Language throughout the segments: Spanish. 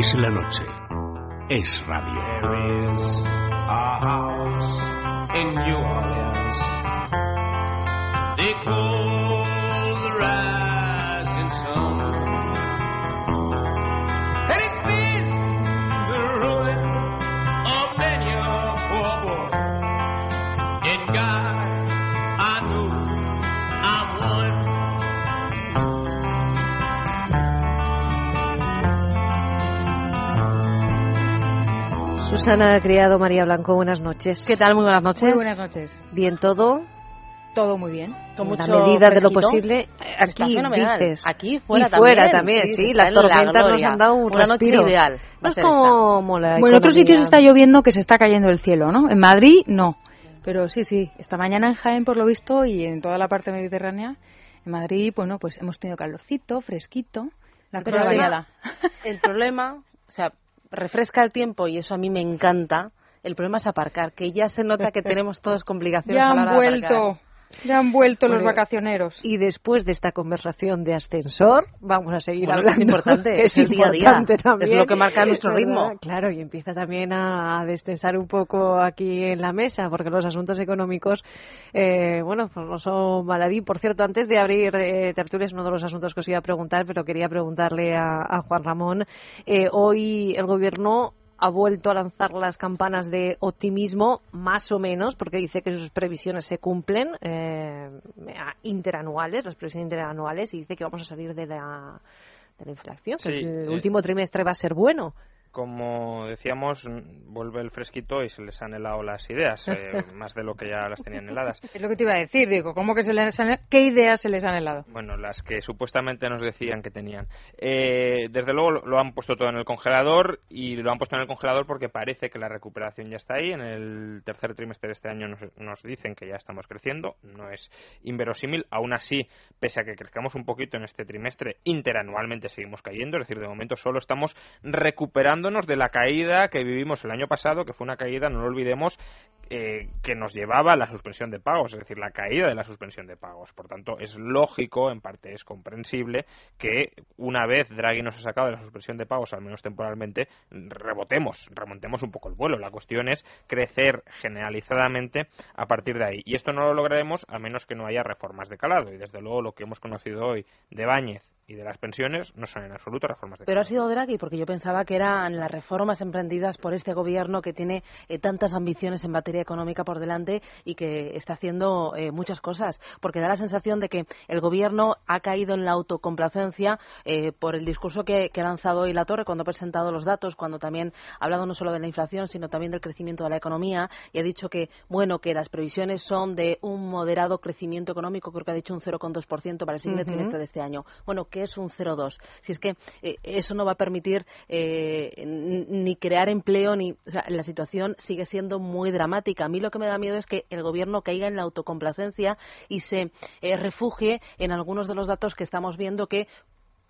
Es la noche. Es radio. Is house in Susana Criado, María Blanco, buenas noches. ¿Qué tal? Muy buenas noches. Muy buenas noches. Bien todo, Todo muy bien. Con en la mucho medida de lo fresquito. posible. Está Aquí dices. Aquí fuera y fuera también, sí, sí, las en la tormentas nos han dado un Una respiro. noche ideal. No es como la Bueno, en otros sitios está lloviendo que se está cayendo el cielo, ¿no? En Madrid no. Pero sí, sí. Esta mañana en Jaén, por lo visto, y en toda la parte mediterránea, en Madrid, bueno, pues hemos tenido calorcito, fresquito. La cosa variada. el problema, o sea, refresca el tiempo y eso a mí me encanta. El problema es aparcar, que ya se nota que tenemos todos complicaciones Ya a la han hora de aparcar. Ya han vuelto los vacacioneros. Y después de esta conversación de ascensor, vamos a seguir Bueno, que es hablando. importante, es el día a día, importante es también, lo que marca nuestro ¿verdad? ritmo. Claro, y empieza también a destensar un poco aquí en la mesa, porque los asuntos económicos, eh, bueno, pues no son baladí. Por cierto, antes de abrir eh, tertulias, uno de los asuntos que os iba a preguntar, pero quería preguntarle a, a Juan Ramón. Eh, hoy el gobierno ha vuelto a lanzar las campanas de optimismo, más o menos, porque dice que sus previsiones se cumplen, eh, interanuales, las previsiones interanuales, y dice que vamos a salir de la, de la inflación, que el eh. último trimestre va a ser bueno. Como decíamos, vuelve el fresquito y se les han helado las ideas, eh, más de lo que ya las tenían heladas. Es lo que te iba a decir, digo, ¿cómo que se les han... ¿Qué ideas se les han helado? Bueno, las que supuestamente nos decían que tenían. Eh, desde luego lo, lo han puesto todo en el congelador y lo han puesto en el congelador porque parece que la recuperación ya está ahí. En el tercer trimestre de este año nos, nos dicen que ya estamos creciendo. No es inverosímil. Aún así, pese a que crezcamos un poquito en este trimestre, interanualmente seguimos cayendo. Es decir, de momento solo estamos de la caída que vivimos el año pasado, que fue una caída, no lo olvidemos, eh, que nos llevaba a la suspensión de pagos, es decir, la caída de la suspensión de pagos. Por tanto, es lógico, en parte es comprensible, que una vez Draghi nos ha sacado de la suspensión de pagos, al menos temporalmente, rebotemos, remontemos un poco el vuelo. La cuestión es crecer generalizadamente a partir de ahí. Y esto no lo lograremos a menos que no haya reformas de calado. Y desde luego lo que hemos conocido hoy de Báñez y de las pensiones no son en absoluto reformas de Pero ha calado. sido Draghi, porque yo pensaba que eran las reformas emprendidas por este gobierno que tiene eh, tantas ambiciones en materia económica por delante y que está haciendo eh, muchas cosas. Porque da la sensación de que el gobierno ha caído en la autocomplacencia eh, por el discurso que, que ha lanzado hoy La Torre cuando ha presentado los datos, cuando también ha hablado no solo de la inflación, sino también del crecimiento de la economía y ha dicho que, bueno, que las previsiones son de un moderado crecimiento económico, creo que ha dicho un 0,2% para el siguiente trimestre de este año. Bueno, ¿qué es un 0,2? Si es que eh, eso no va a permitir ni crear empleo, ni o sea, la situación sigue siendo muy dramática. A mí lo que me da miedo es que el gobierno caiga en la autocomplacencia y se eh, refugie en algunos de los datos que estamos viendo que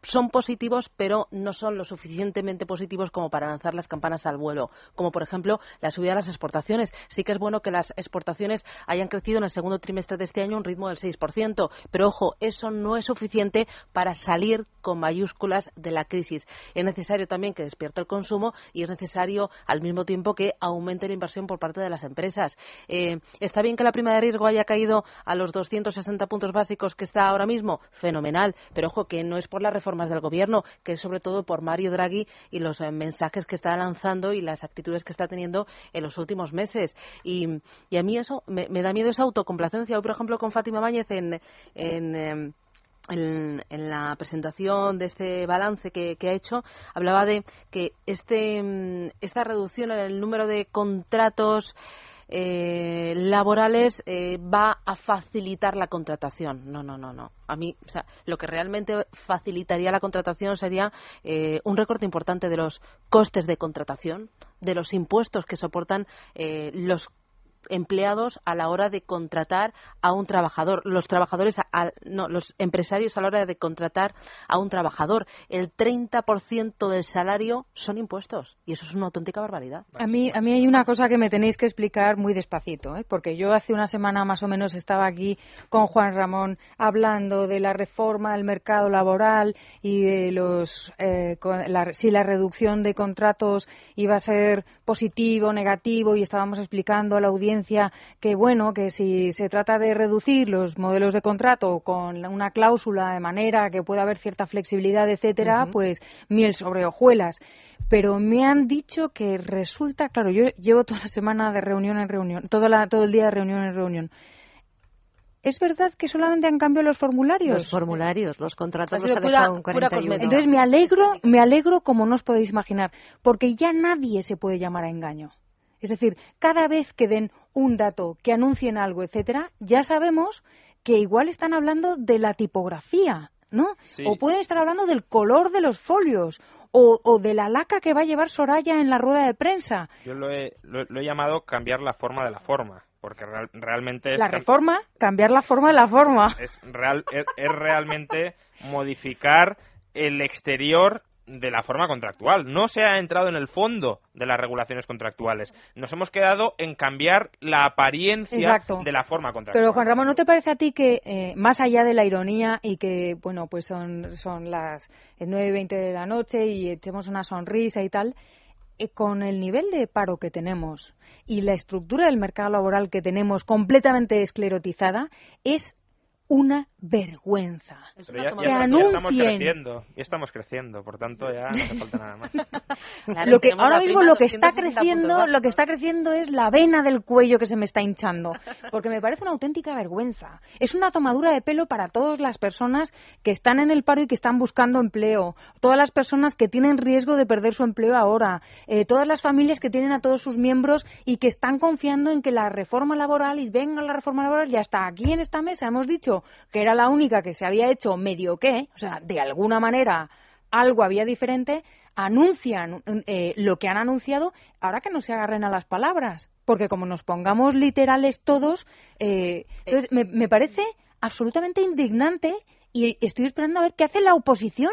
son positivos, pero no son lo suficientemente positivos como para lanzar las campanas al vuelo. Como, por ejemplo, la subida de las exportaciones. Sí que es bueno que las exportaciones hayan crecido en el segundo trimestre de este año un ritmo del 6%, pero ojo, eso no es suficiente para salir con mayúsculas de la crisis. Es necesario también que despierte el consumo y es necesario al mismo tiempo que aumente la inversión por parte de las empresas. Eh, ¿Está bien que la prima de riesgo haya caído a los 260 puntos básicos que está ahora mismo? Fenomenal. Pero ojo, que no es por las reformas del gobierno, que es sobre todo por Mario Draghi y los eh, mensajes que está lanzando y las actitudes que está teniendo en los últimos meses. Y, y a mí eso me, da miedo esa autocomplacencia. Hoy, por ejemplo, con Fátima Báñez en. en em, en, en la presentación de este balance que, que ha hecho, hablaba de que este, mm, esta reducción en el número de contratos eh, laborales eh, va a facilitar la contratación. No, no, no, no. A mí, o sea, lo que realmente facilitaría la contratación sería eh, un recorte importante de los costes de contratación, de los impuestos que soportan eh, los empleados a la hora de contratar a un trabajador, los trabajadores, no, los empresarios a la hora de contratar a un trabajador. El 30% del salario son impuestos y eso es una auténtica barbaridad. A mí, a mí hay una cosa que me tenéis que explicar muy despacito, ¿eh? porque yo hace una semana más o menos estaba aquí con Juan Ramón hablando de la reforma del mercado laboral y de los eh, la- si la reducción de contratos iba a ser positivo negativo y estábamos explicando a la audiencia que bueno que si se trata de reducir los modelos de contrato con una cláusula de manera que pueda haber cierta flexibilidad, etcétera, pues miel sobre hojuelas pero me han dicho que resulta, claro, yo llevo toda la semana de reunión en reunión, toda la- todo el día de reunión en reunión. ¿Es verdad que solamente han cambiado los formularios? Los formularios, los contratos Ha los ha pura- dejado en pura 41. cosmética. Entonces me alegro, me alegro como no os podéis imaginar, porque ya nadie se puede llamar a engaño. Es decir, cada vez que den un dato, que anuncien algo, etcétera, ya sabemos que igual están hablando de la tipografía, ¿no? Sí. O pueden estar hablando del color de los folios, o, o de la laca que va a llevar Soraya en la rueda de prensa. Yo lo he, lo, lo he llamado cambiar la forma de la forma, porque real- realmente es La reforma, cambiar la forma de la forma. es, real, es, es realmente modificar el exterior de la forma contractual. No se ha entrado en el fondo de las regulaciones contractuales. Nos hemos quedado en cambiar la apariencia Exacto. de la forma contractual. Pero Juan Ramón, ¿no te parece a ti que eh, más allá de la ironía y que bueno pues son son las 9 y 20 de la noche y echemos una sonrisa y tal, eh, con el nivel de paro que tenemos y la estructura del mercado laboral que tenemos completamente esclerotizada es una vergüenza. Es Pero una ya, que estamos- ya creciendo, ya estamos creciendo, por tanto ya no hace falta nada más. Claro, lo que ahora mismo lo que está 260 creciendo, lo que está creciendo es la vena del cuello que se me está hinchando, porque me parece una auténtica vergüenza. Es una tomadura de pelo para todas las personas que están en el paro y que están buscando empleo, todas las personas que tienen riesgo de perder su empleo ahora, eh, todas las familias que tienen a todos sus miembros y que están confiando en que la reforma laboral y venga la reforma laboral ya está aquí en esta mesa hemos dicho que era la única que se había hecho medio que, o sea, de alguna manera algo había diferente, anuncian eh, lo que han anunciado, ahora que no se agarren a las palabras, porque como nos pongamos literales todos, eh, entonces me, me parece absolutamente indignante y estoy esperando a ver qué hace la oposición.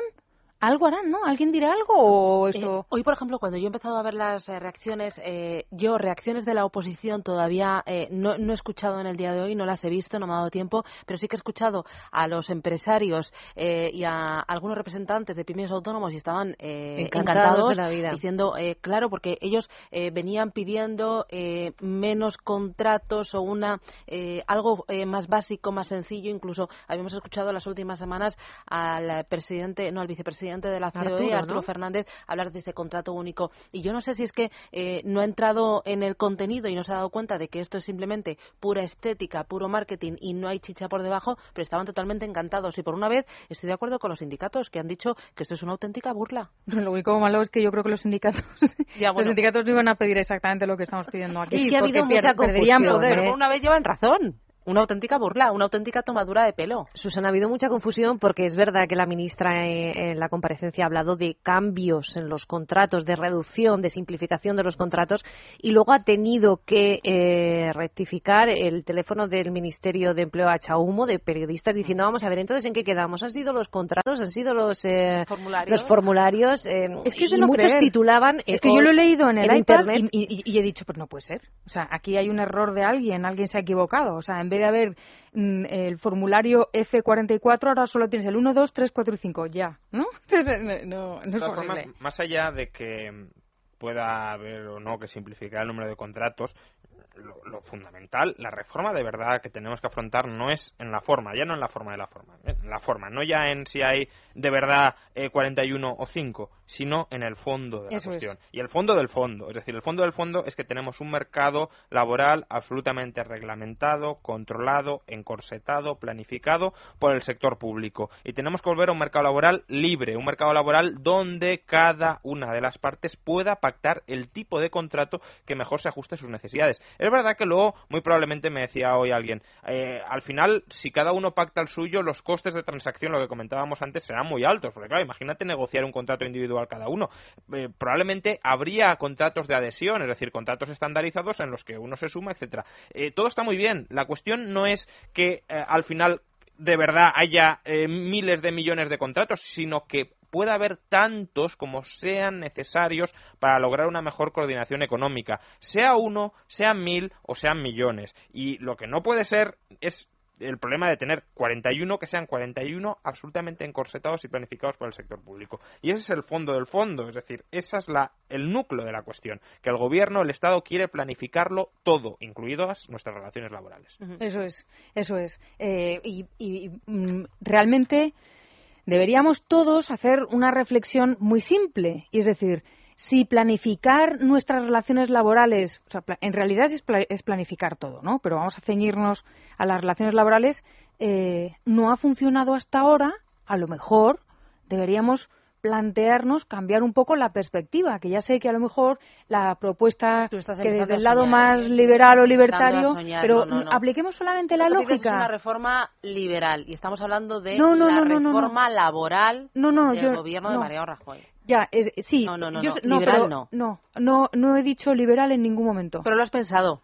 Algo harán, ¿no? ¿Alguien dirá algo o Eh, esto? hoy, por ejemplo, cuando yo he empezado a ver las eh, reacciones, eh, yo reacciones de la oposición todavía eh, no, no he escuchado en el día de hoy, no las he visto, no me ha dado tiempo, pero sí que he escuchado a los empresarios eh, y a algunos representantes de pymes autónomos y estaban eh, Encantados encantados, de la vida. diciendo, eh, claro, porque ellos eh, venían pidiendo eh, menos contratos o una eh, algo eh, más básico, más sencillo. Incluso habíamos escuchado las últimas semanas al presidente, no al vicepresidente de la COE, Arturo, Arturo, ¿no? Fernández, hablar de ese contrato único. Y yo no sé si es que eh, no ha entrado en el contenido y no se ha dado cuenta de que esto es simplemente pura estética, puro marketing y no hay chicha por debajo, pero estaban totalmente encantados. Y por una vez estoy de acuerdo con los sindicatos que han dicho que esto es una auténtica burla. Lo único malo es que yo creo que los sindicatos, Ya, los bueno. sindicatos no iban a pedir exactamente lo que estamos pidiendo aquí. Es que ha habido mucha confusión, poder. ¿eh? Una vez llevan razón. Una auténtica burla, una auténtica tomadura de pelo. Susana, ha habido mucha confusión porque es verdad que la ministra eh, en la comparecencia ha hablado de cambios en los contratos, de reducción, de simplificación de los contratos y luego ha tenido que eh, rectificar el teléfono del Ministerio de Empleo a humo de periodistas diciendo vamos a ver entonces en qué quedamos han sido los contratos han sido los eh, Formularios. los formularios eh, Es que es y de no muchos creer. titulaban Es eh, que yo lo he leído en el iPad internet Y, y- y he dicho, pues no puede ser. O sea, aquí hay un error de alguien, alguien se ha equivocado. O sea, en vez de haber mm, el formulario F44, ahora solo tienes el 1, 2, 3, 4 y 5. Ya, ¿no? no, no, es posible. formas, más allá de que pueda haber o no que simplificar el número de contratos, lo, lo fundamental, la reforma de verdad que tenemos que afrontar no es en la forma, ya no en la forma de la forma, en la forma, no ya en si hay de verdad eh, 41 o 5, sino en el fondo de la Eso es. cuestión. Y el fondo del fondo, es decir, el fondo del fondo es que tenemos un mercado laboral absolutamente reglamentado, controlado, encorsetado, planificado por el sector público. Y tenemos que volver a un mercado laboral libre, un mercado laboral donde cada una de las partes pueda pactar el tipo de contrato que mejor se ajuste a sus necesidades. Es verdad que luego, muy probablemente me decía hoy alguien, eh, al final, si cada uno pacta el suyo, los costes de transacción, lo que comentábamos antes, serán muy altos. Porque claro, imagínate negociar un contrato individual individual cada uno. Eh, probablemente habría contratos de adhesión, es decir, contratos estandarizados en los que uno se suma, etcétera. Eh, todo está muy bien. La cuestión no es que eh, al final de verdad haya miles de millones de contratos, sino que pueda haber tantos como sean necesarios para lograr una mejor coordinación económica, sea uno, sean mil o sean millones. Y lo que no puede ser es el problema de tener 41 que sean 41 absolutamente encorsetados y planificados por el sector público. Y ese es el fondo del fondo, es decir, esa es la, el núcleo de la cuestión, que el gobierno, el Estado quiere planificarlo todo, incluidas nuestras relaciones laborales. Eso es, eso es. Eh, y y, mm, realmente deberíamos todos hacer una reflexión muy simple, y es decir, si planificar nuestras relaciones laborales, o sea, en realidad es, pla- es planificar todo, ¿no? Pero vamos a ceñirnos a las relaciones laborales, eh, no ha funcionado hasta ahora, a lo mejor deberíamos plantearnos cambiar un poco la perspectiva, que ya sé que a lo mejor la propuesta que del a lado soñar, más ¿eh? liberal o libertario, soñar, pero no, no, no. apliquemos solamente la lógica. Es una reforma liberal y estamos hablando de la reforma laboral No, no, del yo- gobierno de no. Mariano Rajoy. Ya, es- sí. No, no, no, yo no, liberal pero- no. no. No, no he dicho liberal en ningún momento. Pero lo has pensado.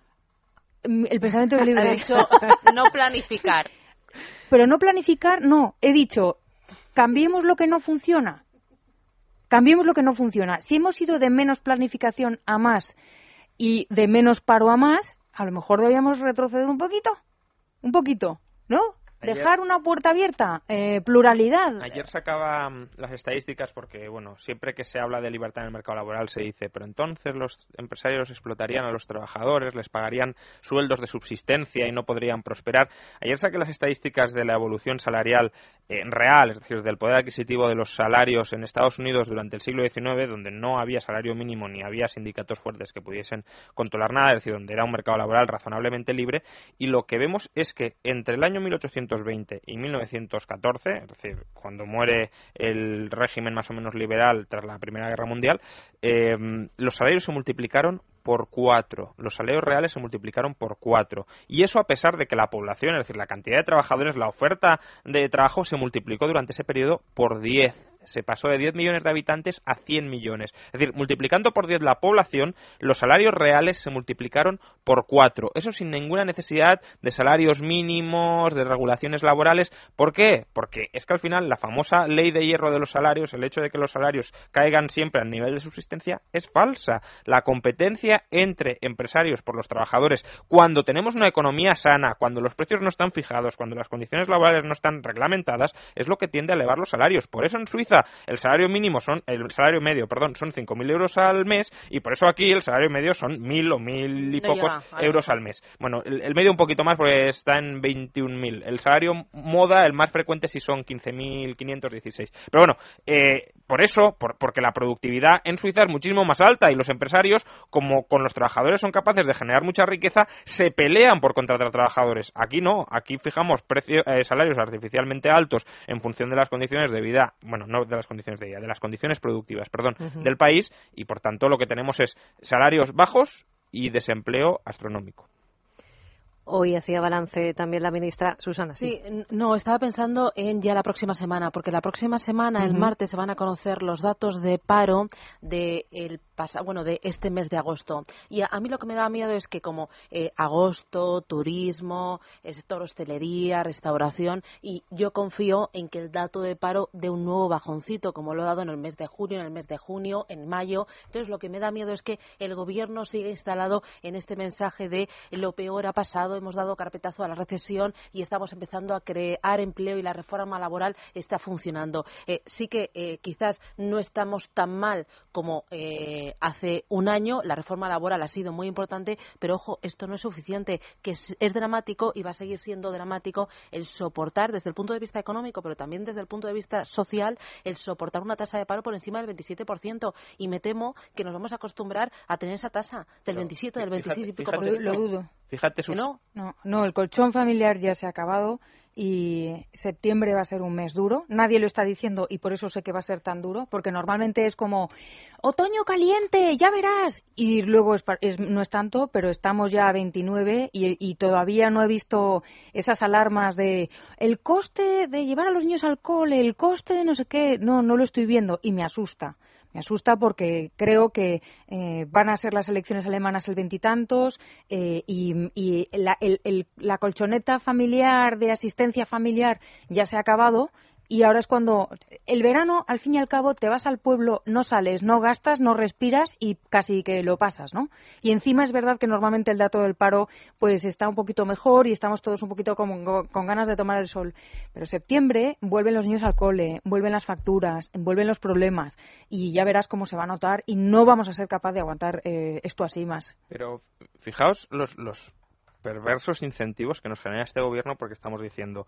Mm, El pensamiento es Has dicho no planificar. Pero no planificar, no. He dicho, cambiemos lo que no funciona. Cambiemos lo que no funciona. Si hemos ido de menos planificación a más y de menos paro a más, a lo mejor deberíamos retroceder un poquito. Un poquito, ¿no? Ayer- Dejar una puerta abierta, eh, pluralidad. Ayer sacaba mm, las estadísticas porque, bueno, siempre que se habla de libertad en el mercado laboral se dice, pero entonces los empresarios explotarían a los trabajadores, les pagarían sueldos de subsistencia y no podrían prosperar. Ayer saqué las estadísticas de la evolución salarial en real, es decir, del poder adquisitivo de los salarios en Estados Unidos durante el siglo XIX, donde no había salario mínimo ni había sindicatos fuertes que pudiesen controlar nada, es decir, donde era un mercado laboral razonablemente libre, y lo que vemos es que entre el año 1820 y 1914, es decir, cuando muere el régimen más o menos liberal tras la Primera Guerra Mundial, eh, los salarios se multiplicaron por cuatro. Los salarios reales se multiplicaron por cuatro. Y eso a pesar de que la población, es decir, la cantidad de trabajadores, la oferta de trabajo se multiplicó durante ese periodo por 10. Se pasó de 10 millones de habitantes a 100 millones. Es decir, multiplicando por 10 la población, los salarios reales se multiplicaron por 4. Eso sin ninguna necesidad de salarios mínimos, de regulaciones laborales. ¿Por qué? Porque es que al final la famosa ley de hierro de los salarios, el hecho de que los salarios caigan siempre al nivel de subsistencia, es falsa. La competencia entre empresarios por los trabajadores, cuando tenemos una economía sana, cuando los precios no están fijados, cuando las condiciones laborales no están reglamentadas, es lo que tiende a elevar los salarios. Por eso en Suiza el salario mínimo son, el salario medio, perdón, son 5.000 euros al mes y por eso aquí el salario medio son 1.000 o 1.000 y No pocos llega euros al mes. Bueno, el, el medio un poquito más porque está en 21.000. El salario moda, el más frecuente sí son 15.516. Pero bueno, eh, por eso, por- porque la productividad en Suiza es muchísimo más alta y los empresarios, como con los trabajadores son capaces de generar mucha riqueza, se pelean por contratar trabajadores. Aquí no, aquí fijamos precio- eh, salarios artificialmente altos en función de las condiciones de vida, bueno, no de las condiciones de vida, de las condiciones productivas, perdón, del país y por tanto lo que tenemos es salarios bajos y desempleo astronómico. Hoy hacía balance también la ministra Susana. Sí, no, estaba pensando en ya la próxima semana, porque la próxima semana, el martes, se van a conocer los datos de paro de el bueno, de este mes de agosto. Y a, a mí lo que me da miedo es que como eh, agosto, turismo, sector hostelería, restauración, y yo confío en que el dato de paro dé un nuevo bajoncito, como lo ha dado en el mes de junio, en el mes de junio, en mayo. Entonces lo que me da miedo es que el gobierno siga instalado en este mensaje de lo peor ha pasado, hemos dado carpetazo a la recesión y estamos empezando a crear empleo y la reforma laboral está funcionando. Eh, sí que eh, quizás no estamos tan mal como eh, hace un año, la reforma laboral ha sido muy importante, pero ojo, esto no es suficiente, que es, es dramático y va a seguir siendo dramático el soportar desde el punto de vista económico, pero también desde el punto de vista social, el soportar una tasa de paro por encima del 27%. Y me temo que nos vamos a acostumbrar a tener esa tasa del Pero 27, del fíjate- 26 y pico por lo dudo. Fíjate ¿Que sus, no? No, no, el colchón familiar ya se ha acabado y septiembre va a ser un mes duro. Nadie lo está diciendo y por eso sé que va a ser tan duro, porque normalmente es como otoño caliente, ya verás. Y luego es- no es tanto, pero estamos ya a 29 y, y todavía no he visto esas alarmas de el coste de llevar a los niños al cole, el coste de no sé qué. No, no lo estoy viendo y me asusta. Me asusta porque creo que eh, van a ser las elecciones alemanas el veintitantos eh, y, y la, el- el- la colchoneta familiar de asistencia familiar ya se ha acabado y ahora es cuando el verano, al fin y al cabo, te vas al pueblo, no sales, no gastas, no respiras y casi que lo pasas, ¿no? Y encima es verdad que normalmente el dato del paro pues está un poquito mejor y estamos todos un poquito como con ganas de tomar el sol. Pero septiembre vuelven los niños al cole, vuelven las facturas, vuelven los problemas y ya verás cómo se va a notar y no vamos a ser capaz de aguantar eh, esto así más. Pero fijaos los, los perversos incentivos que nos genera este gobierno porque estamos diciendo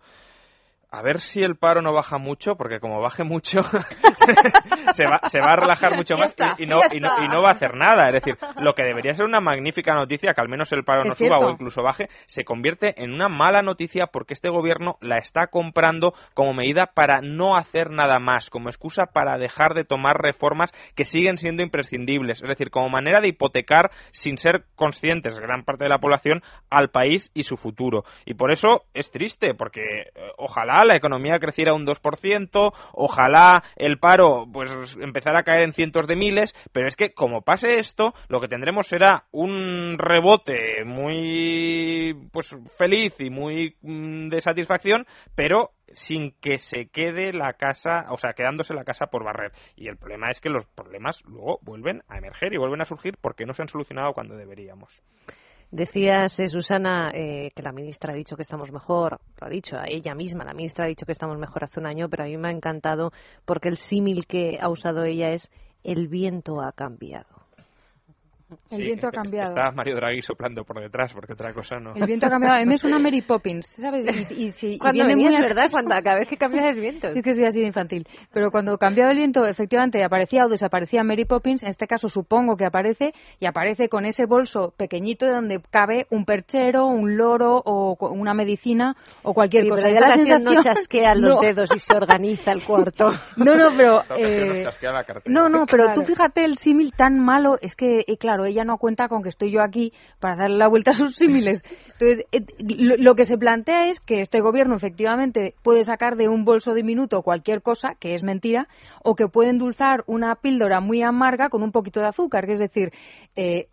a ver si el paro no baja mucho, porque como baje mucho, se, va, se va a relajar mucho más y, no, y, no, y no va a hacer nada. Es decir, lo que debería ser una magnífica noticia, que al menos el paro no suba cierto. o incluso baje, se convierte en una mala noticia porque este gobierno la está comprando como medida para no hacer nada más, como excusa para dejar de tomar reformas que siguen siendo imprescindibles. Es decir, como manera de hipotecar sin ser conscientes, gran parte de la población, al país y su futuro. Y por eso es triste, porque eh, ojalá la economía creciera un 2%, ojalá el paro pues empezara a caer en cientos de miles, pero es que como pase esto, lo que tendremos será un rebote muy pues feliz y muy mm, de satisfacción, pero sin que se quede la casa, o sea, quedándose la casa por barrer. Y el problema es que los problemas luego vuelven a emerger y vuelven a surgir porque no se han solucionado cuando deberíamos. Decías, eh, Susana, eh, que la ministra ha dicho que estamos mejor, lo ha dicho ella misma, la ministra ha dicho que estamos mejor hace un año, pero a mí me ha encantado porque el símil que ha usado ella es el viento ha cambiado. El Sí, viento ha cambiado. Está Mario Draghi soplando por detrás, porque otra cosa no. El viento ha cambiado. A mí me suena Mary Poppins, ¿sabes? Y, y, y Cuando viene venías, muy ¿verdad? Cuando cada vez que cambias el viento. Es que soy así de infantil. Pero cuando cambiaba el viento, efectivamente aparecía o desaparecía Mary Poppins. En este caso, supongo que aparece y aparece con ese bolso pequeñito donde cabe un perchero, un loro o una medicina o cualquier Sí, cosa. pero Y la no sensación- chasquea los No. dedos y se organiza el cuarto. No, no, pero. Eh, la no, no, pero Claro. tú fíjate el símil tan malo, es que, eh, claro, ella no cuenta con que estoy yo aquí para darle la vuelta a sus símiles. Entonces, eh, lo, lo que se plantea es que este gobierno efectivamente puede sacar de un bolso diminuto cualquier cosa, que es mentira, o que puede endulzar una píldora muy amarga con un poquito de azúcar, que es decir, eh,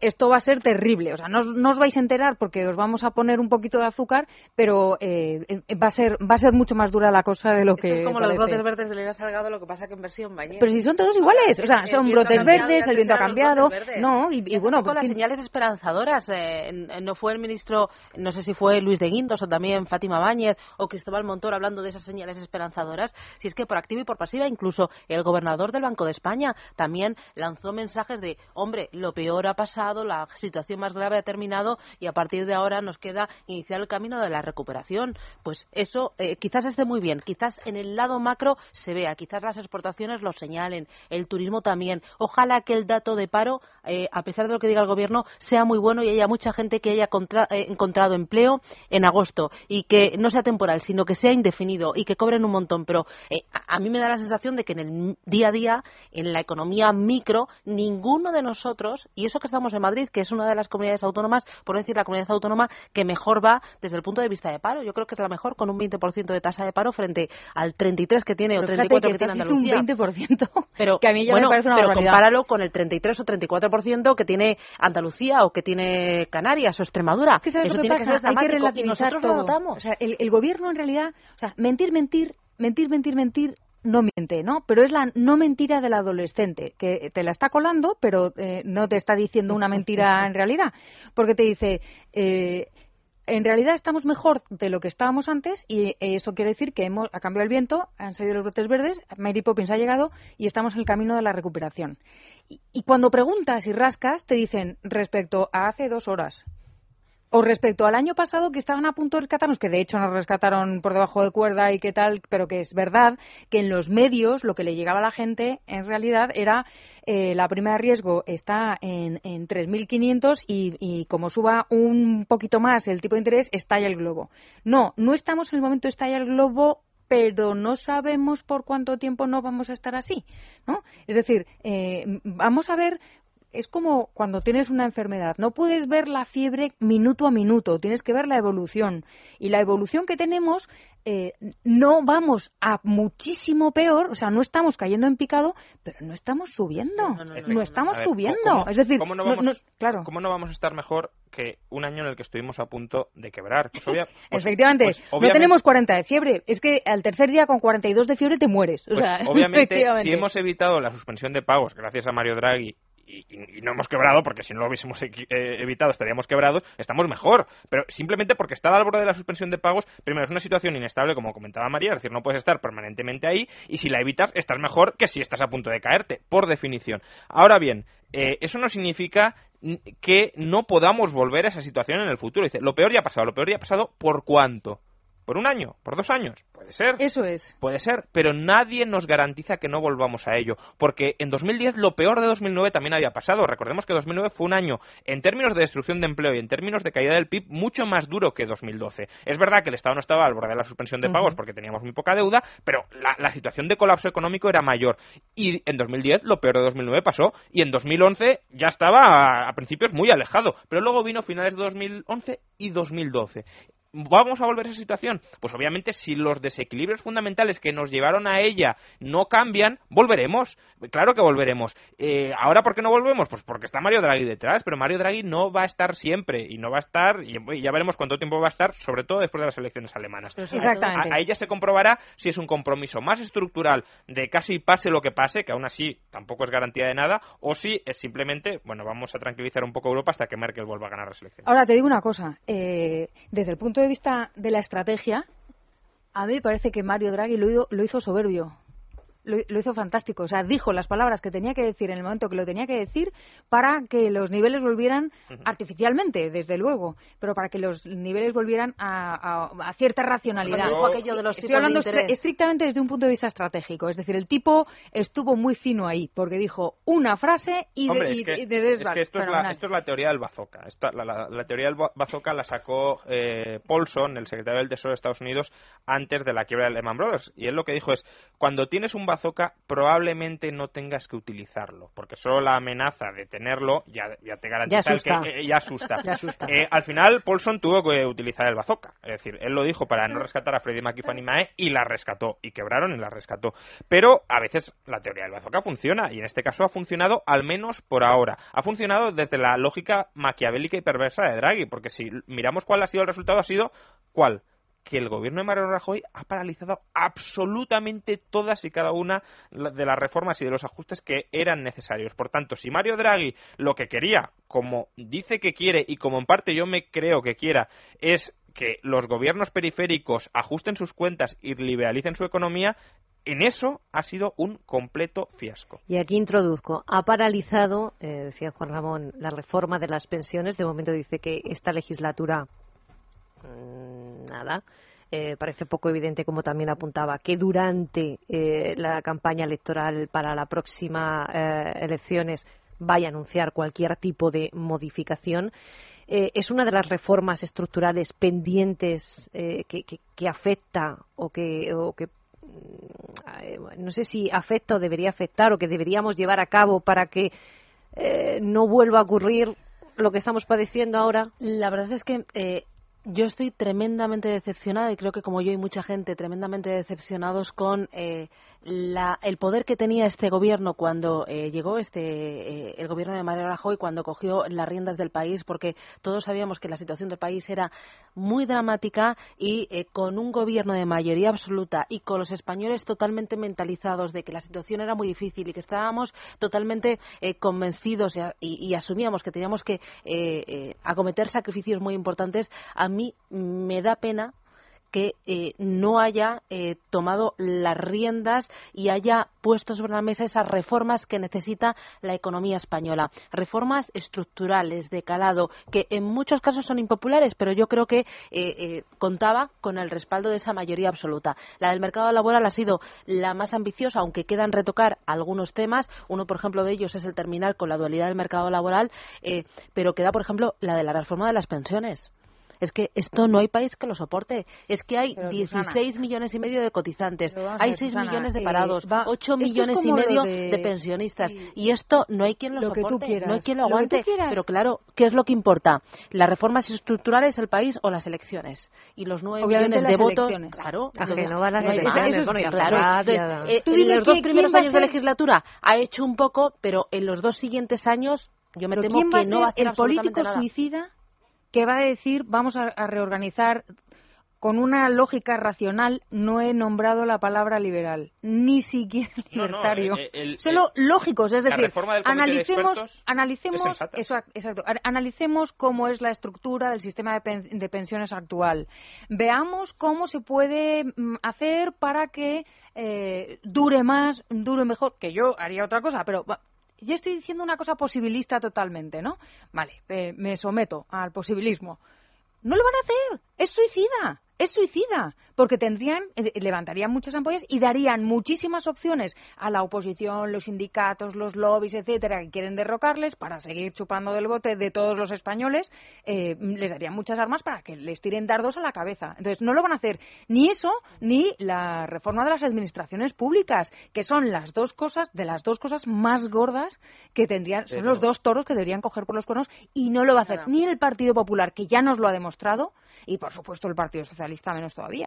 esto va a ser terrible. O sea, no, os- no os vais a enterar porque os vamos a poner un poquito de azúcar, pero eh, eh, va, a ser, va a ser mucho más dura la cosa de lo Esto que es como parece. los brotes verdes de Elena Salgado, lo que pasa que en versión bañera. Pero si son todos iguales, o sea, El son brotes verdes, el viento ha cambiado, verdes. No, y, bueno, poco las señales esperanzadoras. eh, no fue el ministro, no sé si fue Luis de Guindos o también Fátima Báñez o Cristóbal Montoro hablando de esas señales esperanzadoras. Si es que por activa y por pasiva, incluso el gobernador del Banco de España también lanzó mensajes de, hombre, lo peor ha pasado, la situación más grave ha terminado y a partir de ahora nos queda iniciar el camino de la recuperación. Pues eso eh, quizás esté muy bien, quizás en el lado macro se vea, quizás las exportaciones lo señalen, el turismo también. Ojalá que el dato de paro, eh, a pesar de lo que diga el gobierno, sea muy bueno y haya mucha gente que haya contra- eh, encontrado empleo en agosto y que no sea temporal, sino que sea indefinido y que cobren un montón. Pero eh, a, a mí me da la sensación de que en el día a día, en la economía micro, ninguno de nosotros, y eso que estamos en Madrid, que es una de las comunidades autónomas, por no decir la comunidad autónoma que mejor va desde el punto de vista de paro. Yo creo que es la mejor con un 20% de tasa de paro frente al 33 que tiene o pero fíjate 34 que que tiene Andalucía. un 20%, Pero, que a mí ya bueno, me parece una pero compáralo con el 33 o 34% que tiene Andalucía o que tiene Canarias o Extremadura. Es que ¿sabes Eso que tiene pasa? que ser dramático y nosotros todo. lo notamos. O sea, el, el gobierno en realidad, o sea, mentir, mentir, mentir, mentir, mentir, no miente, ¿no? Pero es la no mentira del adolescente, que te la está colando, pero eh, no te está diciendo una mentira en realidad. Porque te dice, eh, en realidad estamos mejor de lo que estábamos antes y eso quiere decir que hemos, ha cambiado el viento, han salido los brotes verdes, Mary Poppins ha llegado y estamos en el camino de la recuperación. Y, cuando preguntas y rascas, te dicen respecto a hace dos horas. O respecto al año pasado que estaban a punto de rescatarnos, que de hecho nos rescataron por debajo de cuerda y qué tal, pero que es verdad que en los medios lo que le llegaba a la gente en realidad era eh, la prima de riesgo está en, en 3.500 y, y como suba un poquito más el tipo de interés, estalla el globo. No, no estamos en el momento de estalla el globo pero no sabemos por cuánto tiempo no vamos a estar así, ¿no? Es decir, eh, vamos a ver es como cuando tienes una enfermedad. No puedes ver la fiebre minuto a minuto, tienes que ver la evolución. Y la evolución que tenemos eh, no vamos a muchísimo peor, o sea, no estamos cayendo en picado, pero no estamos subiendo. No, no, no, no no, no. estamos ver, subiendo. ¿cómo- es decir, ¿cómo no no- vamos, no- claro. ¿cómo no vamos a estar mejor que un año en el que estuvimos a punto de quebrar? Pues obvia- pues- Efectivamente, pues no obviamente- tenemos 40 de fiebre. Es que al tercer día con 42 de fiebre te mueres. O Pues, sea, obviamente, si hemos evitado la suspensión de pagos gracias a Mario Draghi y, y- no hemos quebrado, porque si no lo hubiésemos eh, evitado estaríamos quebrados, estamos mejor. Pero simplemente porque estar al borde de la suspensión de pagos, primero es una situación inestable, como comentaba María, es decir, no puedes estar permanentemente ahí y si la evitas, estás mejor que si estás a punto de caerte, por definición. Ahora bien, eh, eso no significa que no podamos volver a esa situación en el futuro. Dice, lo peor ya ha pasado, lo peor ya ha pasado, ¿por cuánto? ¿Por un año? ¿Por dos años? Puede ser. Eso es. Puede ser, pero nadie nos garantiza que no volvamos a ello, porque en 2010 lo peor de 2009 también había pasado. Recordemos que 2009 fue un año, en términos de destrucción de empleo y en términos de caída del PIB, mucho más duro que 2012. Es verdad que el Estado no estaba al borde de la suspensión de pagos porque teníamos muy poca deuda, pero la, la situación de colapso económico era mayor. Y en 2010 lo peor de 2009 pasó, y en 2011 ya estaba a, a principios muy alejado, pero luego vino finales de 2011 y 2012. ¿Vamos a volver a esa situación? Pues obviamente si los desequilibrios fundamentales que nos llevaron a ella no cambian, volveremos. Claro que volveremos. Eh, ¿Ahora por qué no volvemos? Pues porque está Mario Draghi detrás, pero Mario Draghi no va a estar siempre y no va a estar, y ya veremos cuánto tiempo va a estar, sobre todo después de las elecciones alemanas. Exactamente. A, a ella se comprobará si es un compromiso más estructural de casi pase lo que pase, que aún así tampoco es garantía de nada, o si es simplemente, bueno, vamos a tranquilizar un poco Europa hasta que Merkel vuelva a ganar las elecciones. Ahora te digo una cosa. eh, desde el punto de vista de la estrategia, a mí me parece que Mario Draghi lo, lo hizo soberbio. Lo, lo hizo fantástico. O sea, dijo las palabras que tenía que decir en el momento que lo tenía que decir para que los niveles volvieran artificialmente, desde luego, pero para que los niveles volvieran a, a- a cierta racionalidad. Dijo aquello de los Estoy de hablando estrictamente desde un punto de vista estratégico. Es decir, el tipo estuvo muy fino ahí, porque dijo una frase y de, Hombre, y- es que, y de es que esto, es la, esto es la teoría del bazooka. Esta- la, la- la teoría del ba- bazooka la sacó eh, Paulson, el secretario del Tesoro de Estados Unidos, antes de la quiebra de Lehman Brothers. Y él lo que dijo es, cuando tienes un bazooka, probablemente no tengas que utilizarlo, porque solo la amenaza de tenerlo ya, ya te garantiza Ya que- asusta. eh, ya asusta. Ya asusta. Eh, al final, Paulson tuvo que utilizar el bazooka. Es decir, él lo dijo para no rescatar a Freddie Mac y Fannie Mae y la rescató. Y quebraron y la rescató. Pero a veces la teoría del bazooka funciona. Y en este caso ha funcionado al menos por ahora. Ha funcionado desde la lógica maquiavélica y perversa de Draghi. Porque si miramos cuál ha sido el resultado, ha sido ¿cuál? Que el gobierno de Mariano Rajoy ha paralizado absolutamente todas y cada una de las reformas y de los ajustes que eran necesarios. Por tanto, si Mario Draghi lo que quería, como dice que quiere y como en parte yo me creo que quiera, es que los gobiernos periféricos ajusten sus cuentas y liberalicen su economía, en eso ha sido un completo fiasco. Y aquí introduzco. Ha paralizado, eh, decía Juan Ramón, la reforma de las pensiones. De momento dice que esta legislatura nada. Eh, parece poco evidente, como también apuntaba, que durante eh, la campaña electoral para la próxima eh, elecciones vaya a anunciar cualquier tipo de modificación. Es una de las reformas estructurales pendientes que, afecta o que, mm, no sé si afecta o debería afectar o que deberíamos llevar a cabo para que no vuelva a ocurrir lo que estamos padeciendo ahora. La verdad es que yo estoy tremendamente decepcionada y creo que como yo hay mucha gente tremendamente decepcionados con eh, la- el poder que tenía este gobierno cuando eh, llegó este eh, el gobierno de Mariano Rajoy cuando cogió las riendas del país porque todos sabíamos que la situación del país era muy dramática y eh, con un gobierno de mayoría absoluta y con los españoles totalmente mentalizados de que la situación era muy difícil y que estábamos totalmente eh, convencidos y, y- y asumíamos que teníamos que eh, acometer sacrificios muy importantes, a mí me da pena que eh, no haya eh, tomado las riendas y haya puesto sobre la mesa esas reformas que necesita la economía española. Reformas estructurales, de calado, que en muchos casos son impopulares, pero yo creo que eh, eh, contaba con el respaldo de esa mayoría absoluta. La del mercado laboral ha sido la más ambiciosa, aunque quedan retocar algunos temas. Uno, por ejemplo, de ellos es el terminar con la dualidad del mercado laboral, eh, pero queda, por ejemplo, la de la reforma de las pensiones Es que esto no hay país que lo soporte. Es que hay Pero, 16 millones y medio de cotizantes, hay ver, 6 Susana, millones de eh, parados, va- 8 esto es millones y medio de- de, pensionistas. Sí. Y esto no hay quien lo, soporte, quieras, no hay quien lo aguante. Pero claro, ¿qué es lo que importa? ¿Las reformas estructurales, el país o las elecciones? Y los 9 Obviamente millones de votos. Claro, los dos primeros años de legislatura ha hecho un poco, pero en los dos siguientes años yo me temo ¿quién va a que ser no va a hacer el político nada. suicida que va a decir vamos a, a reorganizar con una lógica racional? No he nombrado la palabra liberal, ni siquiera No, no, libertario. eh, el- Solo lógicos, es decir, de analicemos, analicemos, es eso, exacto, analicemos cómo es la estructura del sistema de, pen- de pensiones actual. Veamos cómo se puede mm, hacer para que eh, dure más, dure mejor, que yo haría otra cosa, pero yo estoy diciendo una cosa posibilista totalmente, ¿no? Vale, eh, me someto al posibilismo. No lo van a hacer, es suicida, es suicida, porque tendrían, eh, levantarían muchas ampollas y darían muchísimas opciones a la oposición, los sindicatos, los lobbies, etcétera, que quieren derrocarles para seguir chupando del bote de todos los españoles, eh, les darían muchas armas para que les tiren dardos a la cabeza. Entonces, no lo van a hacer ni eso, ni la reforma de las administraciones públicas, que son las dos cosas, de las dos cosas más gordas que tendrían, son Pero- los dos toros que deberían coger por los cuernos y no lo va a hacer Nada. ni el Partido Popular, que ya nos lo ha demostrado, y por supuesto el Partido Socialista menos todavía.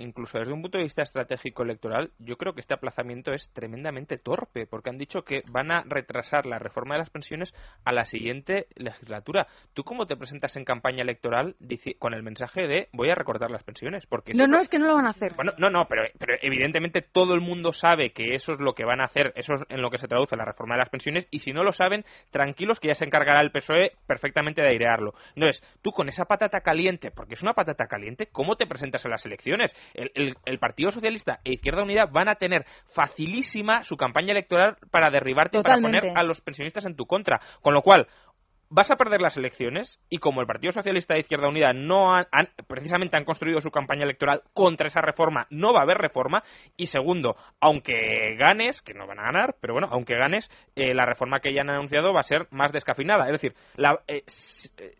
Incluso desde un punto de vista estratégico electoral, yo creo que este aplazamiento es tremendamente torpe, porque han dicho que van a retrasar la reforma de las pensiones a la siguiente legislatura. ¿Tú cómo te presentas en campaña electoral con el mensaje de voy a recortar las pensiones? Porque No, no, es que no lo van a hacer. Bueno, no, no, pero, pero evidentemente todo el mundo sabe que eso es lo que van a hacer, eso es en lo que se traduce la reforma de las pensiones, y si no lo saben, tranquilos que ya se encargará el PSOE perfectamente de airearlo. Entonces, tú con esa patata caliente, porque es una patata caliente, ¿cómo te presentas en las elecciones? El, el- el Partido Socialista e Izquierda Unida van a tener facilísima su campaña electoral para derribarte y para Totalmente. poner a los pensionistas en tu contra. Con lo cual, vas a perder las elecciones y como el Partido Socialista de Izquierda Unida no han, han- precisamente han construido su campaña electoral contra esa reforma, no va a haber reforma y segundo, aunque ganes, que no van a ganar, pero bueno, aunque ganes, eh, la reforma que ya han anunciado va a ser más descafeinada, es decir, la, eh, eh,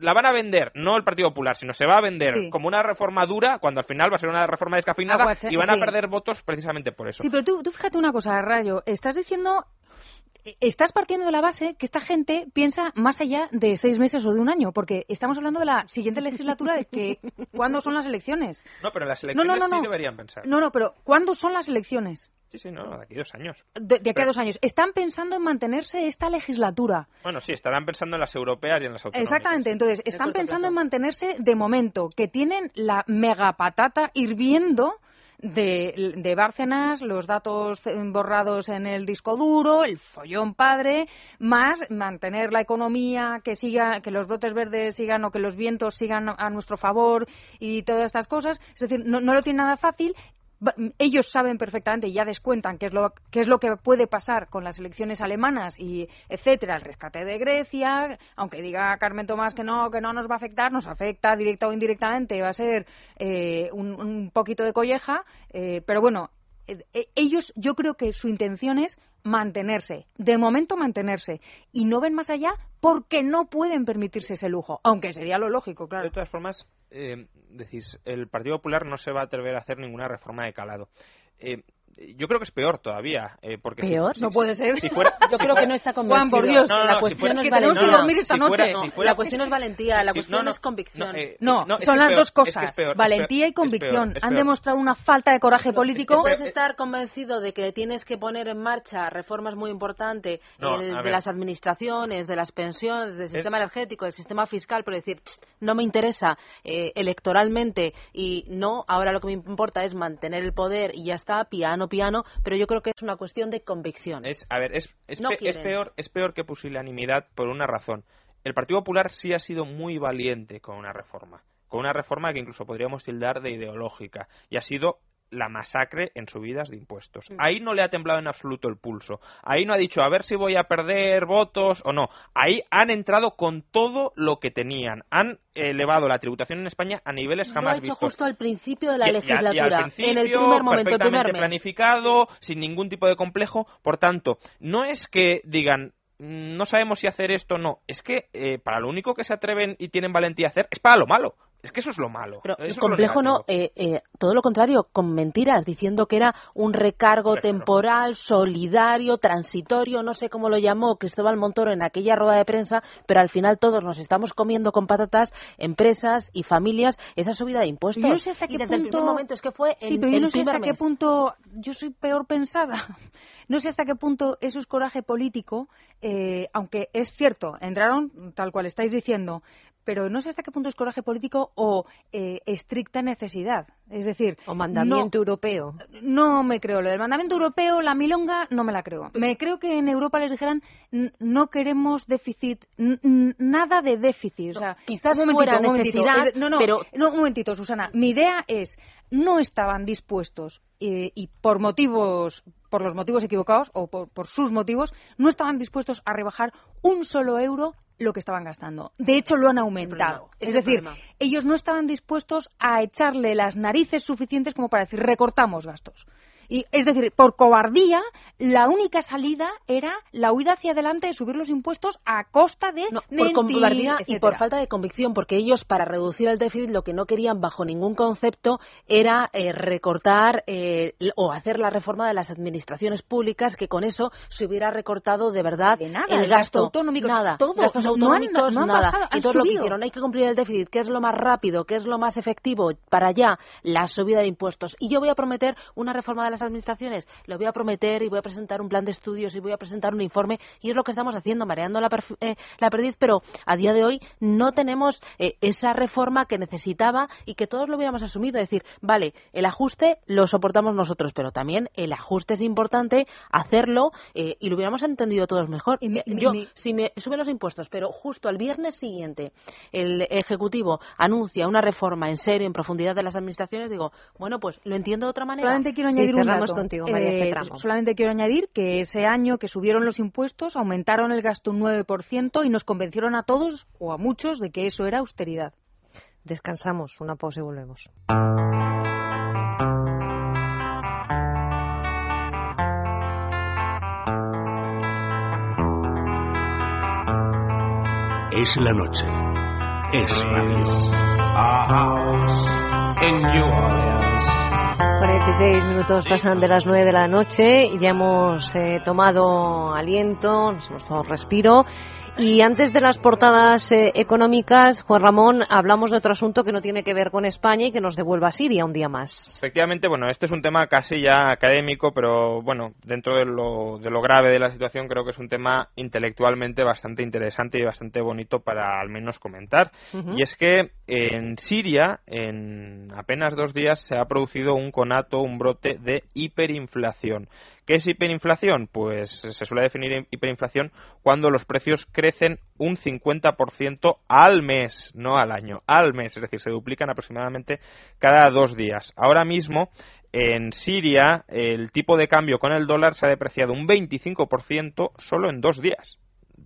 la van a vender, no el Partido Popular, sino se va a vender Sí. como una reforma dura cuando al final va a ser una reforma descafeinada Aguache- y van a perder votos precisamente por eso. Sí, pero tú, tú fíjate una cosa, Rayo. Estás diciendo, estás partiendo de la base que esta gente piensa más allá de seis meses o de un año, porque estamos hablando de la siguiente legislatura, de que cuándo son las elecciones. No, pero las No, elecciones no, no, sí deberían pensar. No, no, pero ¿cuándo son las elecciones? Sí, sí, no, de aquí a dos años. De, de aquí a dos años. Están pensando en mantenerse esta legislatura. Bueno, sí, estarán pensando en las europeas y en las autonómicas. Exactamente, entonces están pensando en mantenerse de momento, que tienen la mega patata hirviendo de, Bárcenas, los datos borrados en el disco duro, el follón padre, más mantener la economía, que siga, que los brotes verdes sigan o que los vientos sigan a nuestro favor y todas estas cosas. Es decir, no, lo tienen nada fácil. Ellos saben perfectamente y ya descuentan qué es lo qué es lo que puede pasar con las elecciones alemanas y etcétera, el rescate de Grecia, aunque diga Carmen Tomás que no que no nos va a afectar, nos afecta directa o indirectamente, va a ser eh, un, un poquito de colleja, eh, pero bueno, eh, eh, ellos yo creo que su intención es mantenerse, de momento mantenerse y no ven más allá porque no pueden permitirse ese lujo, aunque sería lo lógico, De claro. todas formas, eh, decís, el Partido Popular no se va a atrever a hacer ninguna reforma de calado. Eh, yo creo que es peor todavía. eh, porque ¿Peor? si- No puede ser. Si fuera, Yo si creo que no está Juan, convencido. por Dios. No, no, la no, si cuestión fuera- no es que tenemos que valentía. dormir esta si fuera- noche. si fuera- La cuestión no es valentía, la cuestión no, no, es convicción. no, eh, No, no, son las peor, dos es que es cosas, peor, valentía peor, y es convicción. peor, es Han peor. demostrado una falta de coraje político. Puedes estar convencido de que tienes que poner en marcha reformas muy importantes No, el a de las administraciones, de las pensiones, del sistema energético, del sistema fiscal, pero decir, "Ch, no me interesa eh, electoralmente y no, ahora lo que me importa es mantener el poder y ya está, piano, piano, pero yo creo que es una cuestión de convicción. Es, a ver, es, es, No pe- es peor, es peor que pusilanimidad por una razón. El Partido Popular sí ha sido muy valiente con una reforma. Con una reforma que incluso podríamos tildar de ideológica. Y ha sido la masacre en subidas de impuestos. Mm. Ahí no le ha temblado en absoluto el pulso. Ahí no ha dicho a ver si voy a perder votos o no. Ahí han entrado con todo lo que tenían. Han elevado la tributación en España a niveles lo jamás ha hecho vistos. justo al principio de la Y- y al- y al legislatura, principio, en el primer momento, el primer mes. planificado, sin ningún tipo de complejo. Por tanto, no es que digan no sabemos si hacer esto o no. Es que eh, para lo único que se atreven y tienen valentía a hacer es para lo malo. Es que eso es lo malo. Pero Eso el complejo no, eh, eh, todo lo contrario, con mentiras, diciendo que era un recargo temporal, solidario, transitorio, no sé cómo lo llamó Cristóbal Montoro en aquella rueda de prensa, pero al final todos nos estamos comiendo con patatas, empresas y familias, esa subida de impuestos. Yo no sé hasta y qué desde el punto- primer momento es que fue Sí, en pero yo el no sé hasta qué punto yo soy peor pensada. No sé hasta qué punto eso es coraje político, eh, aunque es cierto, entraron tal cual estáis diciendo, pero no sé hasta qué punto es coraje político o eh, estricta necesidad. Es decir, O mandamiento no- europeo. no me creo. Lo del mandamiento europeo, la milonga, no me la creo. Me creo que en Europa les dijeran "N- no queremos déficit, nada de déficit. O sea, quizás fuera necesidad, no, no, pero- no, un momentito, Susana. Mi idea es, no estaban dispuestos eh, y por motivos, por los motivos equivocados o por, por sus motivos, no estaban dispuestos a rebajar un solo euro lo que estaban gastando. De hecho, lo han aumentado. Es es el decir, problema. ellos no estaban dispuestos a echarle las narices suficientes como para decir recortamos gastos. Y, es decir, por cobardía, la única salida era la huida hacia adelante de subir los impuestos a costa de No, por mentir, cobardía y por falta de convicción, porque ellos para reducir el déficit lo que no querían bajo ningún concepto era eh, recortar eh, o hacer la reforma de las administraciones públicas, que con eso se hubiera recortado de verdad De nada, el el gasto autonómico, nada, todo. gastos No autonómicos, no han nada. bajado, y todo lo que hicieron, hay que cumplir el déficit, que es lo más rápido, que es lo más efectivo para allá, la subida de impuestos. Y yo voy a prometer una reforma de las administraciones, lo voy a prometer y voy a presentar un plan de estudios y voy a presentar un informe y es lo que estamos haciendo, mareando la, perf- eh, la perdiz, pero a día de hoy no tenemos eh, esa reforma que necesitaba y que todos lo hubiéramos asumido. Es decir, vale, el ajuste lo soportamos nosotros, pero también el ajuste es importante hacerlo eh, y lo hubiéramos entendido todos mejor. Y mi- Eh, yo, mi- si me suben los impuestos, pero justo al viernes siguiente el Ejecutivo anuncia una reforma en serio, en profundidad de las administraciones, digo, bueno, pues lo entiendo de otra manera. Solamente quiero Sí, añadir un cerramos dato. contigo, María, este Eh, tramo. Solamente quiero añadir que ese año que subieron los impuestos, aumentaron el gasto un 9% y nos convencieron a todos o a muchos de que eso era austeridad. Descansamos, una pausa y volvemos. Es la noche. Es radio. A house in Orleans. 46 minutos pasan de las 9 de la noche y ya hemos eh, tomado aliento, nos hemos tomado respiro. Y antes de las portadas eh, económicas, Juan Ramón, hablamos de otro asunto que no tiene que ver con España y que nos devuelva a Siria un día más. Efectivamente, bueno, este es un tema casi ya académico, pero bueno, dentro de lo, de lo grave de la situación, creo que es un tema intelectualmente bastante interesante y bastante bonito para al menos comentar. Y es que en Siria, en apenas dos días, se ha producido un conato, un brote de hiperinflación. ¿Qué es hiperinflación? Pues se suele definir hiperinflación cuando los precios crecen un 50% al mes, no al año, al mes, es decir, se duplican aproximadamente cada dos días. Ahora mismo, en Siria, el tipo de cambio con el dólar se ha depreciado un 25% solo en dos días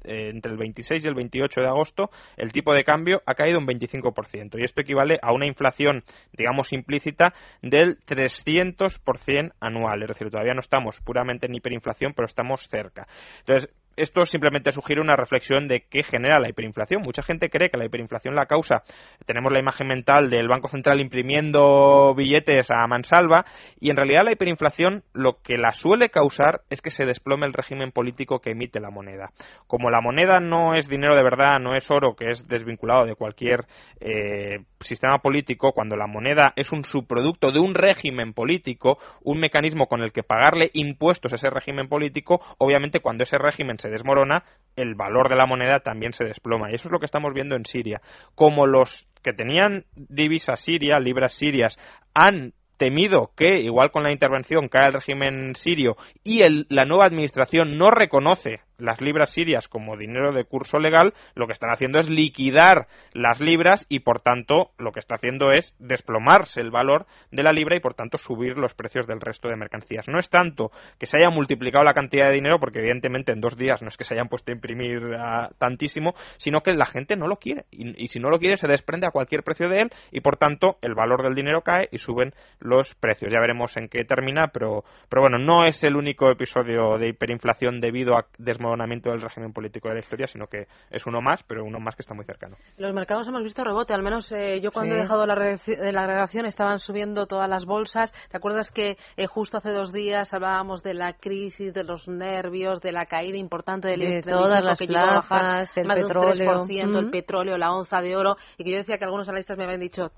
entre el 26 y el 28 de agosto, el tipo de cambio ha caído un 25%. Y esto equivale a una inflación, digamos, implícita del 300% anual. Es decir, todavía no estamos puramente en hiperinflación, pero estamos cerca. Entonces, esto simplemente sugiere una reflexión de qué genera la hiperinflación. Mucha gente cree que la hiperinflación la causa. Tenemos la imagen mental del Banco Central imprimiendo billetes a mansalva y en realidad la hiperinflación lo que la suele causar es que se desplome el régimen político que emite la moneda. Como la moneda no es dinero de verdad, no es oro que es desvinculado de cualquier eh, sistema político, cuando la moneda es un subproducto de un régimen político, un mecanismo con el que pagarle impuestos a ese régimen político, obviamente cuando ese régimen se desmorona, el valor de la moneda también se desploma. Y eso es lo que estamos viendo en Siria. Como los que tenían divisa siria, libras sirias, han temido que, igual con la intervención, cae el régimen sirio y el- la nueva administración no reconoce las libras sirias como dinero de curso legal, lo que están haciendo es liquidar las libras y, por tanto, lo que está haciendo es desplomarse el valor de la libra y, por tanto, subir los precios del resto de mercancías. No es tanto que se haya multiplicado la cantidad de dinero, porque evidentemente en dos días no es que se hayan puesto a imprimir ah, tantísimo, sino que la gente no lo quiere. Y, si no lo quiere, se desprende a cualquier precio de él y, por tanto, el valor del dinero cae y suben los precios. Ya veremos en qué termina, pero, pero bueno, no es el único episodio de hiperinflación debido a desmoronamiento del régimen político de la historia, sino que es uno más, pero uno más que está muy cercano. Los mercados hemos visto rebote, al menos eh, yo cuando he dejado la, de la redacción estaban subiendo todas las bolsas. ¿Te acuerdas que eh, justo hace dos días hablábamos de la crisis, de los nervios, de la caída importante del de todas las que plazas, el más petróleo, de un el petróleo, la onza de oro, y que yo decía que algunos analistas me habían dicho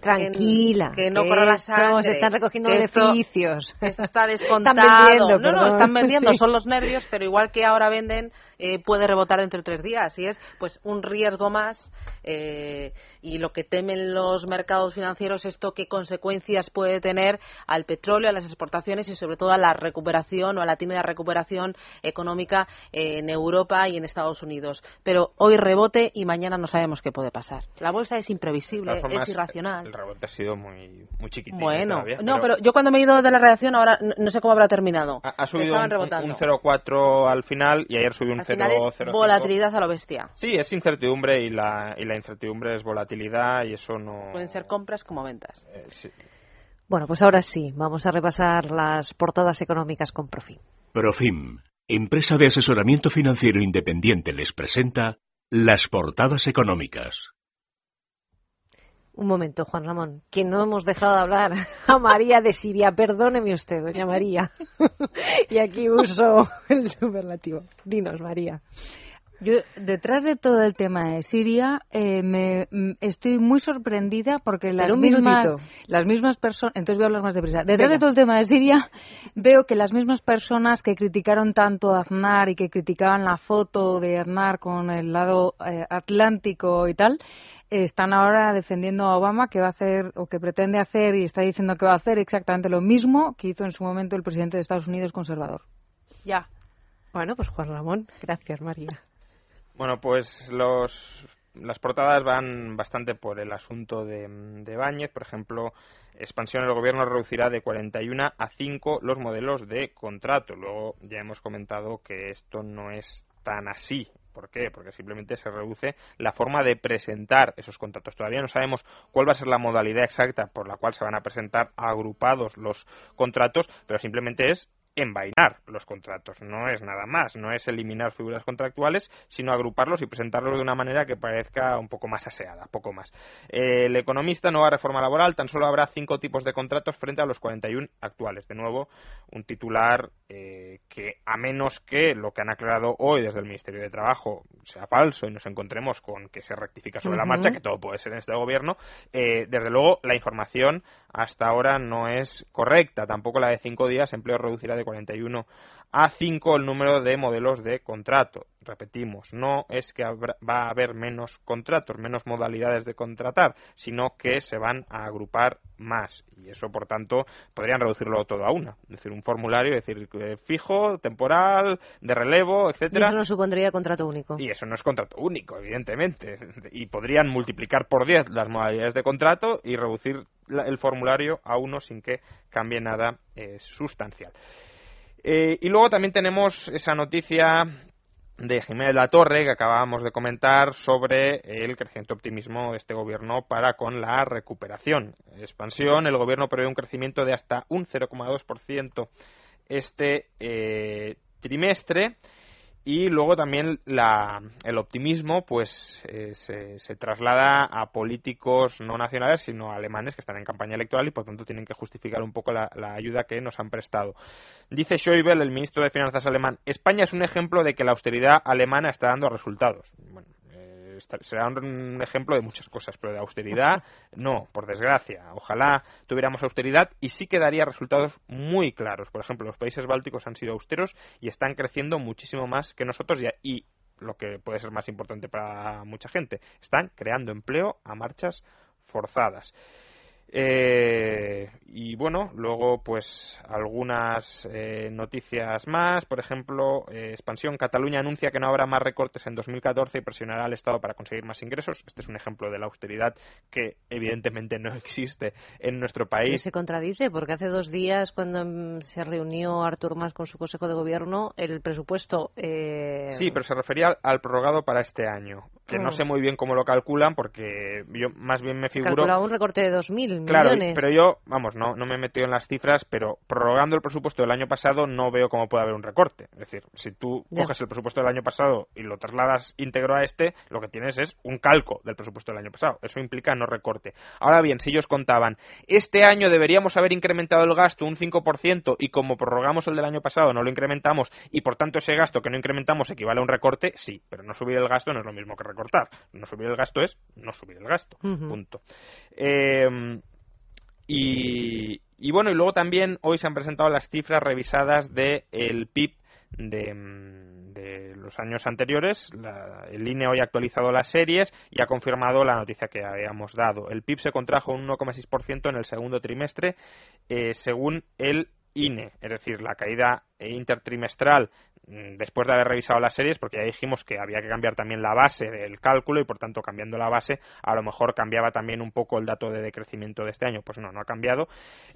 Tranquila. Que, no corra la sangre. Se están recogiendo beneficios. Esto, está descontado. no, no, están vendiendo. Son los nervios, pero igual que ahora venden, eh, puede rebotar dentro de tres días. Y es pues un riesgo más. Eh, y lo que temen los mercados financieros es esto qué consecuencias puede tener al petróleo, a las exportaciones y sobre todo a la recuperación o a la tímida recuperación económica en Europa y en Estados Unidos. Pero hoy rebote y mañana no sabemos qué puede pasar. La bolsa es imprevisible, es irracional. El rebote ha sido muy, muy chiquitito. Bueno, no, pero... yo cuando me he ido de la redacción ahora no sé cómo habrá terminado. Ha, subido un, un 0,4 al final y ayer subió un 0,05. volatilidad a la bestia. Sí, es incertidumbre y la, y la incertidumbre es volatilidad y eso no... Pueden ser compras como ventas. Eh, sí. Bueno, pues ahora sí, vamos a repasar las portadas económicas con Profim. Profim, empresa de asesoramiento financiero independiente, les presenta las portadas económicas. Un momento, Juan Ramón, que no hemos dejado de hablar a María de Siria. Perdóneme usted, doña María. y aquí uso el superlativo. Dinos, María. Yo, detrás de todo el tema de Siria, eh, me, mm, estoy muy sorprendida porque las mismas, las mismas personas, entonces voy a hablar más deprisa. Detrás de todo el tema de Siria, veo que las mismas personas que criticaron tanto a Aznar y que criticaban la foto de Aznar con el lado eh, atlántico y tal, están ahora defendiendo a Obama que va a hacer o que pretende hacer y está diciendo que va a hacer exactamente lo mismo que hizo en su momento el presidente de Estados Unidos conservador. Ya. Bueno, pues Juan Ramón, gracias María. Bueno, pues los, las portadas van bastante por el asunto de, de Báñez. Por ejemplo, expansión el gobierno reducirá de 41 a 5 los modelos de contrato. Luego ya hemos comentado que esto no es tan así. ¿Por qué? Porque simplemente se reduce la forma de presentar esos contratos. Todavía no sabemos cuál va a ser la modalidad exacta por la cual se van a presentar agrupados los contratos, pero simplemente es envainar los contratos, no es nada más, no es eliminar figuras contractuales, sino agruparlos y presentarlos de una manera que parezca un poco más aseada, poco más. el economista, nueva reforma laboral, tan solo habrá cinco tipos de contratos frente a los 41 actuales. De nuevo, un titular eh, que, a menos que lo que han aclarado hoy desde el Ministerio de Trabajo sea falso y nos encontremos con que se rectifica sobre la marcha, que todo puede ser en este gobierno, eh, desde luego la información hasta ahora no es correcta. Tampoco la de cinco días, empleo reducirá de 41 a 5 el número de modelos de contrato. Repetimos, no es que va a haber menos contratos, menos modalidades de contratar, sino que se van a agrupar más. Y eso, por tanto, podrían reducirlo todo a una. Es decir, un formulario, decir, eh, fijo, temporal, de relevo, etcétera. Y eso no supondría contrato único. Y eso no es contrato único, evidentemente. Y podrían multiplicar por 10 las modalidades de contrato y reducir el formulario a uno sin que cambie nada eh, sustancial. Eh, y luego también tenemos esa noticia de Jiménez La Torre que acabábamos de comentar sobre el creciente optimismo de este gobierno para con la recuperación. Expansión, el gobierno prevé un crecimiento de hasta un 0,2% este eh, trimestre y luego también la, el optimismo pues eh, se, se, traslada a políticos no nacionales sino alemanes que están en campaña electoral y por tanto tienen que justificar un poco la, la ayuda que nos han prestado. Dice Schäuble, el ministro de Finanzas alemán, España es un ejemplo de que la austeridad alemana está dando resultados. Bueno, será un ejemplo de muchas cosas, pero de austeridad no, por desgracia. Ojalá tuviéramos austeridad y sí que daría resultados muy claros. Por ejemplo, los países bálticos han sido austeros y están creciendo muchísimo más que nosotros y, y lo que puede ser más importante para mucha gente, están creando empleo a marchas forzadas. Eh, y bueno, luego pues algunas eh, noticias más, por ejemplo, eh, Expansión Cataluña anuncia que no habrá más recortes en 2014 y presionará al Estado para conseguir más ingresos. Este es un ejemplo de la austeridad que evidentemente no existe en nuestro país. se contradice porque hace dos días cuando mm, se reunió Artur Mas con su Consejo de Gobierno el presupuesto. Sí, pero se refería al prorrogado para este año. que no Mm. sé muy bien cómo lo calculan porque yo más bien me Se figuro un recorte de 2.000 Claro, millones. pero yo, vamos, no, no me he metido en las cifras, pero prorrogando el presupuesto del año pasado no veo cómo puede haber un recorte. Es decir, si tú Ya. coges el presupuesto del año pasado y lo trasladas íntegro a este, lo que tienes es un calco del presupuesto del año pasado. Eso implica no recorte. Ahora bien, si ellos contaban, este año deberíamos haber incrementado el gasto un 5% y como prorrogamos el del año pasado no lo incrementamos y por tanto ese gasto que no incrementamos equivale a un recorte, sí, pero no subir el gasto no es lo mismo que recortar. No subir el gasto es no subir el gasto. Punto. Eh, y, y bueno, y luego también hoy se han presentado las cifras revisadas del el PIB de, mm, de los años anteriores. La- el INE hoy ha actualizado las series y ha confirmado la noticia que habíamos dado. El PIB se contrajo un 1,6% en el segundo trimestre, eh, según el INE, es decir, la caída intertrimestral mm, después de haber revisado las series, porque ya dijimos que había que cambiar también la base del cálculo y por tanto cambiando la base a lo mejor cambiaba también un poco el dato de decrecimiento de este año. Pues no, no ha cambiado.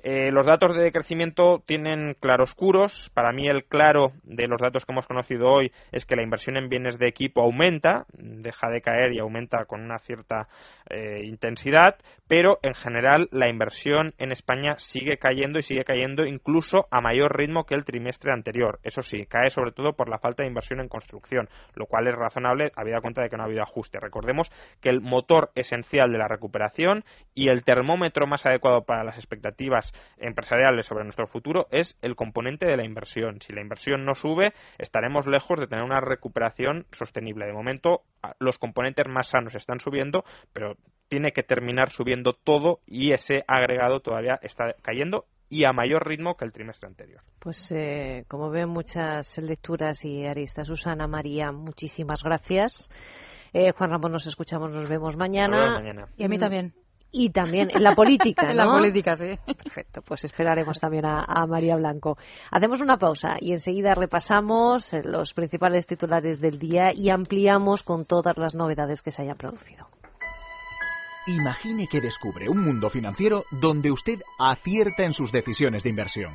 Eh, los datos de decrecimiento tienen claroscuros. Para mí el claro de los datos que hemos conocido hoy es que la inversión en bienes de equipo aumenta, deja de caer y aumenta con una cierta eh, intensidad, pero en general la inversión en España sigue cayendo y sigue cayendo incluso a mayor ritmo que el trimestre anterior. Eso sí, cae sobre todo por la falta de inversión en construcción, lo cual es razonable habida cuenta de que no ha habido ajuste. Recordemos que el motor esencial de la recuperación y el termómetro más adecuado para las expectativas empresariales sobre nuestro futuro es el componente de la inversión. Si la inversión no sube, estaremos lejos de tener una recuperación sostenible. De momento, los componentes más sanos están subiendo, pero tiene que terminar subiendo todo y ese agregado todavía está cayendo y a mayor ritmo que el trimestre anterior. Pues eh, como veo muchas lecturas y aristas, Susana María, muchísimas gracias. Eh, Juan Ramón, nos escuchamos, nos vemos Nos mañana. vemos mañana. Y a mí también. Y también en la política, En la política, sí. Perfecto, pues esperaremos también a, a María Blanco. Hacemos una pausa y enseguida repasamos eh, los principales titulares del día y ampliamos con todas las novedades que se hayan producido. Imagine que descubre un mundo financiero donde usted acierta en sus decisiones de inversión.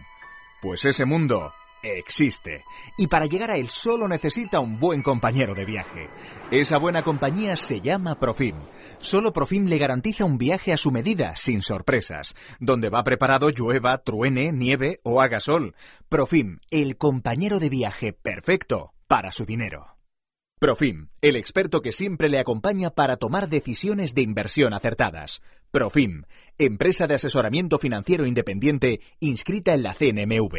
Pues ese mundo existe. Y para llegar a él solo necesita un buen compañero de viaje. Esa buena compañía se llama Profim. Solo Profim le garantiza un viaje a su medida, sin sorpresas, donde va preparado llueva, truene, nieve o haga sol. Profim, el compañero de viaje perfecto para su dinero. Profim, el experto que siempre le acompaña para tomar decisiones de inversión acertadas. Profim, empresa de asesoramiento financiero independiente inscrita en la CNMV.